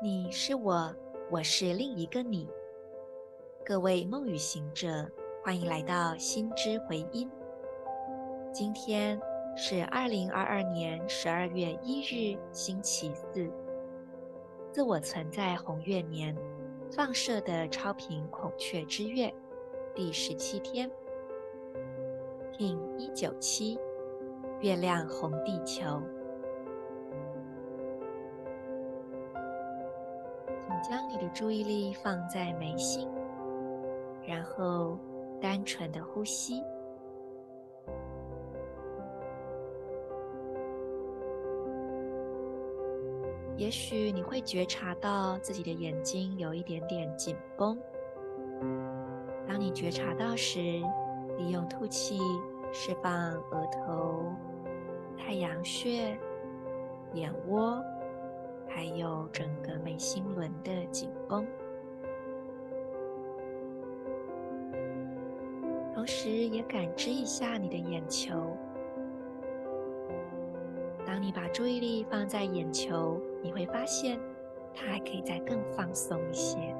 你是我，我是另一个你。各位梦语行者，欢迎来到心之回音。今天是二零二二年十二月一日，星期四。自我存在红月年放射的超频孔雀之月第十七天，King 一九七，月亮红地球。将你的注意力放在眉心，然后单纯的呼吸。也许你会觉察到自己的眼睛有一点点紧绷。当你觉察到时，利用吐气释放额头、太阳穴、眼窝。还有整个眉心轮的紧绷，同时也感知一下你的眼球。当你把注意力放在眼球，你会发现它还可以再更放松一些。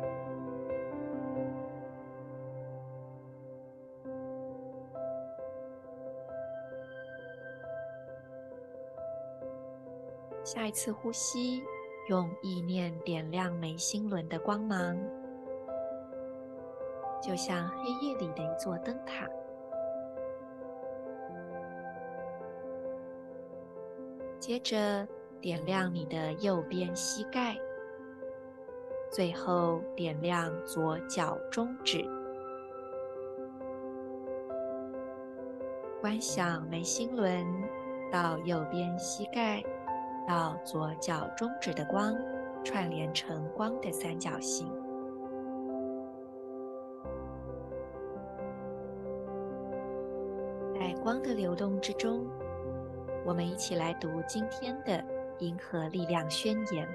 下一次呼吸。用意念点亮眉心轮的光芒，就像黑夜里的一座灯塔。接着点亮你的右边膝盖，最后点亮左脚中指，观想眉心轮到右边膝盖。到左脚中指的光串联成光的三角形，在光的流动之中，我们一起来读今天的银河力量宣言。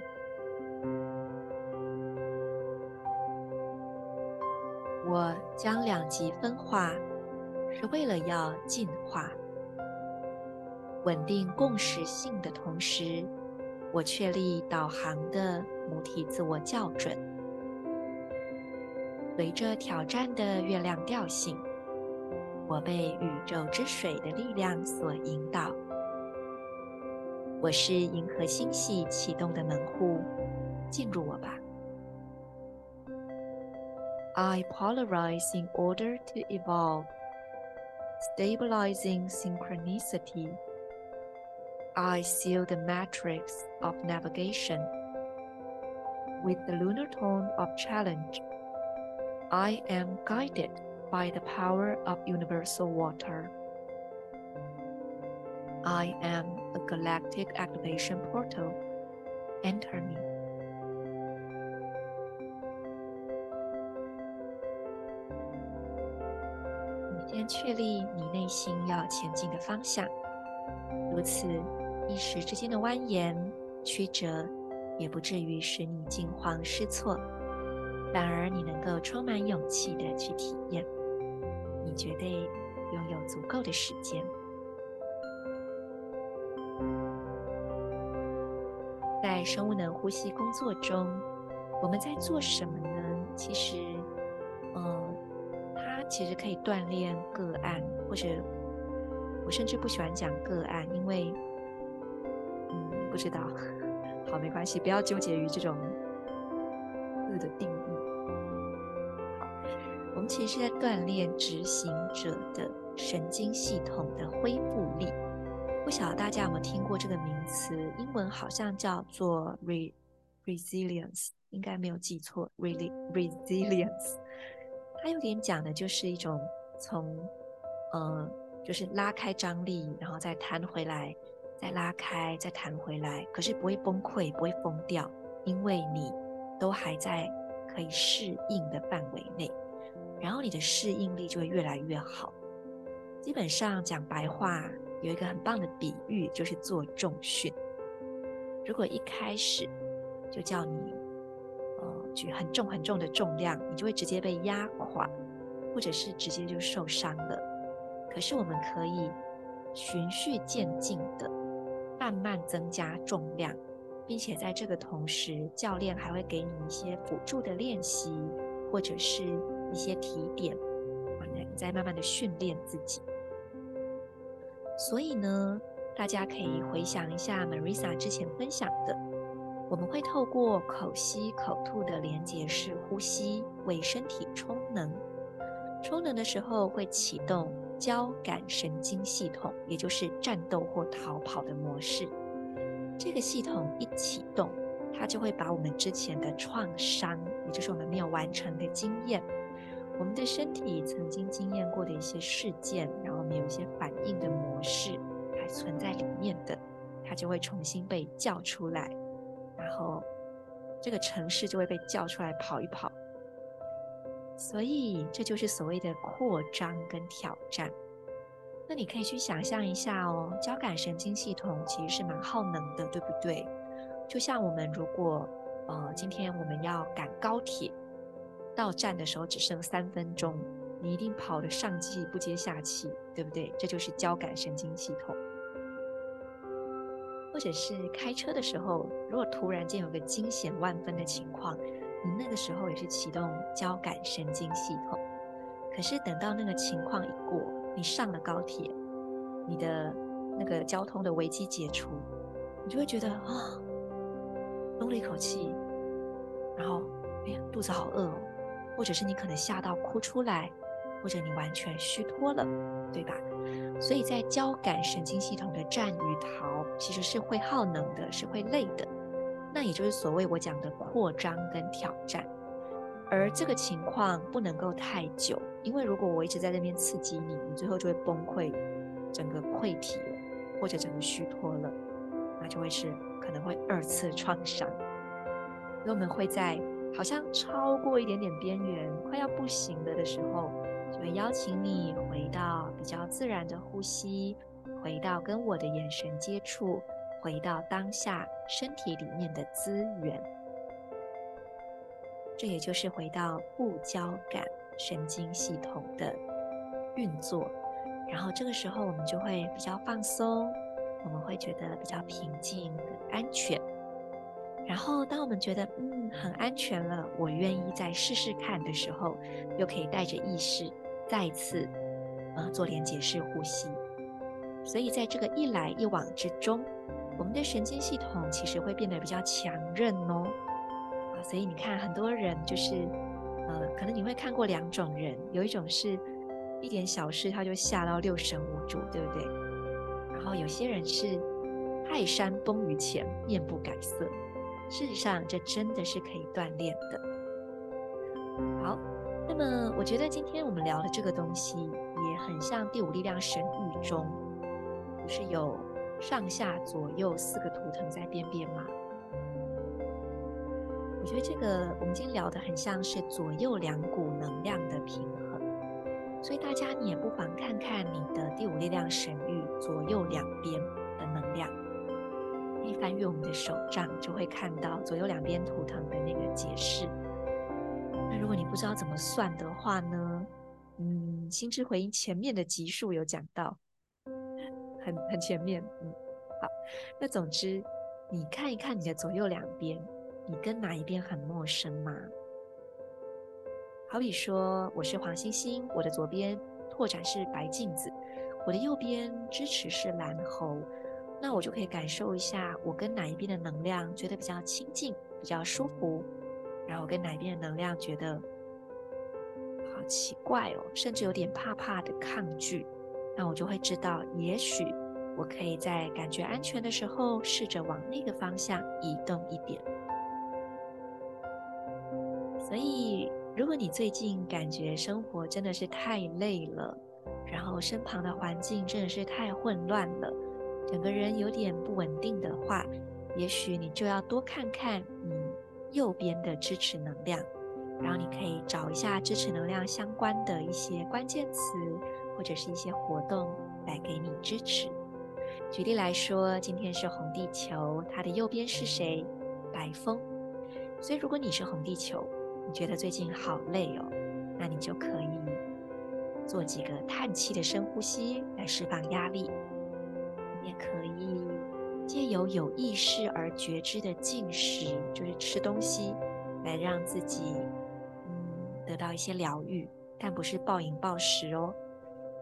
我将两极分化，是为了要进化。稳定共识性的同时，我确立导航的母体自我校准。随着挑战的月亮调性，我被宇宙之水的力量所引导。我是银河星系启动的门户，进入我吧。I polarize in order to evolve, stabilizing synchronicity. I seal the matrix of navigation with the lunar tone of challenge. I am guided by the power of universal water. I am a galactic activation portal. Enter me. 你先确立你内心要前进的方向，如此。 一时之间的蜿蜒曲折，也不至于使你惊慌失措，反而你能够充满勇气地去体验。你绝对拥有足够的时间。在生物能呼吸工作中，我们在做什么呢？其实，嗯，它其实可以锻炼个案，或者我甚至不喜欢讲个案，因为。不知道，好，没关系，不要纠结于这种字的定义。我们其实是在锻炼执行者的神经系统的恢复力。不晓得大家有没有听过这个名词？英文好像叫做 re resilience，应该没有记错，really resilience。它有点讲的就是一种从，呃，就是拉开张力，然后再弹回来。再拉开，再弹回来，可是不会崩溃，不会疯掉，因为你都还在可以适应的范围内，然后你的适应力就会越来越好。基本上讲白话，有一个很棒的比喻，就是做重训。如果一开始就叫你呃举很重很重的重量，你就会直接被压垮，或者是直接就受伤了。可是我们可以循序渐进的。慢慢增加重量，并且在这个同时，教练还会给你一些辅助的练习，或者是一些提点，你在慢慢的训练自己。所以呢，大家可以回想一下 Marisa 之前分享的，我们会透过口吸口吐的连结式呼吸为身体充能。充能的时候会启动交感神经系统，也就是战斗或逃跑的模式。这个系统一启动，它就会把我们之前的创伤，也就是我们没有完成的经验，我们的身体曾经经验过的一些事件，然后我们有一些反应的模式还存在里面的，它就会重新被叫出来，然后这个城市就会被叫出来跑一跑。所以这就是所谓的扩张跟挑战。那你可以去想象一下哦，交感神经系统其实是蛮耗能的，对不对？就像我们如果呃今天我们要赶高铁，到站的时候只剩三分钟，你一定跑得上气不接下气，对不对？这就是交感神经系统。或者是开车的时候，如果突然间有个惊险万分的情况。你那个时候也是启动交感神经系统，可是等到那个情况一过，你上了高铁，你的那个交通的危机解除，你就会觉得啊，松了一口气，然后哎呀，肚子好饿哦，或者是你可能吓到哭出来，或者你完全虚脱了，对吧？所以在交感神经系统的战与逃，其实是会耗能的，是会累的。那也就是所谓我讲的扩张跟挑战，而这个情况不能够太久，因为如果我一直在那边刺激你，你最后就会崩溃，整个溃体了，或者整个虚脱了，那就会是可能会二次创伤。所以我们会在好像超过一点点边缘，快要不行了的时候，就会邀请你回到比较自然的呼吸，回到跟我的眼神接触。回到当下身体里面的资源，这也就是回到副交感神经系统的运作。然后这个时候我们就会比较放松，我们会觉得比较平静、安全。然后当我们觉得嗯很安全了，我愿意再试试看的时候，又可以带着意识再次呃做连结式呼吸。所以在这个一来一往之中。我们的神经系统其实会变得比较强韧哦，啊，所以你看很多人就是，呃，可能你会看过两种人，有一种是一点小事他就吓到六神无主，对不对？然后有些人是泰山崩于前面不改色，事实上这真的是可以锻炼的。好，那么我觉得今天我们聊的这个东西也很像第五力量神域中，不是有。上下左右四个图腾在变变吗？我觉得这个我们今天聊的很像是左右两股能量的平衡，所以大家你也不妨看看你的第五力量神域左右两边的能量。一翻阅我们的手账，就会看到左右两边图腾的那个解释。那如果你不知道怎么算的话呢？嗯，心之回应前面的集数有讲到。很很前面，嗯，好，那总之，你看一看你的左右两边，你跟哪一边很陌生吗？好比说，我是黄星星，我的左边拓展是白镜子，我的右边支持是蓝猴，那我就可以感受一下，我跟哪一边的能量觉得比较亲近，比较舒服，然后跟哪一边的能量觉得好奇怪哦，甚至有点怕怕的抗拒。那我就会知道，也许我可以在感觉安全的时候，试着往那个方向移动一点。所以，如果你最近感觉生活真的是太累了，然后身旁的环境真的是太混乱了，整个人有点不稳定的话，也许你就要多看看你右边的支持能量，然后你可以找一下支持能量相关的一些关键词。或者是一些活动来给你支持。举例来说，今天是红地球，它的右边是谁？白风。所以如果你是红地球，你觉得最近好累哦，那你就可以做几个叹气的深呼吸来释放压力。你也可以借由有意识而觉知的进食，就是吃东西，来让自己嗯得到一些疗愈，但不是暴饮暴食哦。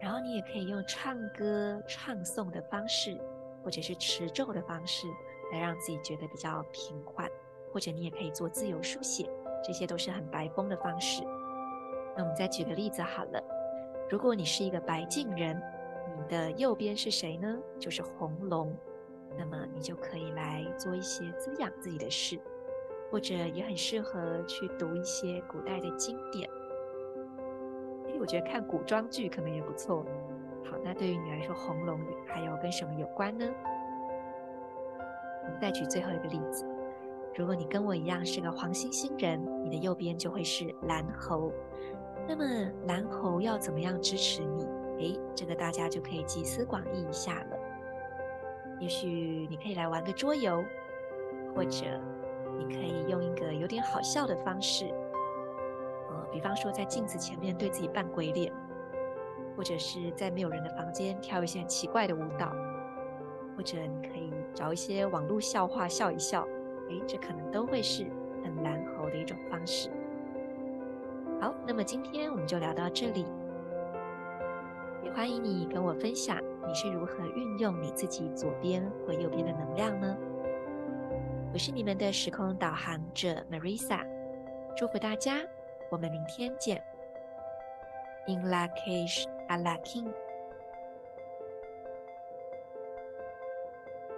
然后你也可以用唱歌、唱诵的方式，或者是持咒的方式，来让自己觉得比较平缓。或者你也可以做自由书写，这些都是很白风的方式。那我们再举个例子好了，如果你是一个白镜人，你的右边是谁呢？就是红龙。那么你就可以来做一些滋养自己的事，或者也很适合去读一些古代的经典。我觉得看古装剧可能也不错。好，那对于你来说，红龙还有跟什么有关呢？我们再举最后一个例子，如果你跟我一样是个黄星星人，你的右边就会是蓝猴。那么蓝猴要怎么样支持你？诶，这个大家就可以集思广益一下了。也许你可以来玩个桌游，或者你可以用一个有点好笑的方式，比方说在镜子前面对自己扮鬼脸，或者是在没有人的房间跳一些奇怪的舞蹈，或者你可以找一些网络笑话笑一笑，诶，这可能都会是很蓝猴的一种方式。好，那么今天我们就聊到这里，也欢迎你跟我分享。你是如何运用你自己左边或右边的能量呢？我是你们的时空导航者 Marisa，祝福大家，我们明天见。In Lak'ech Ala King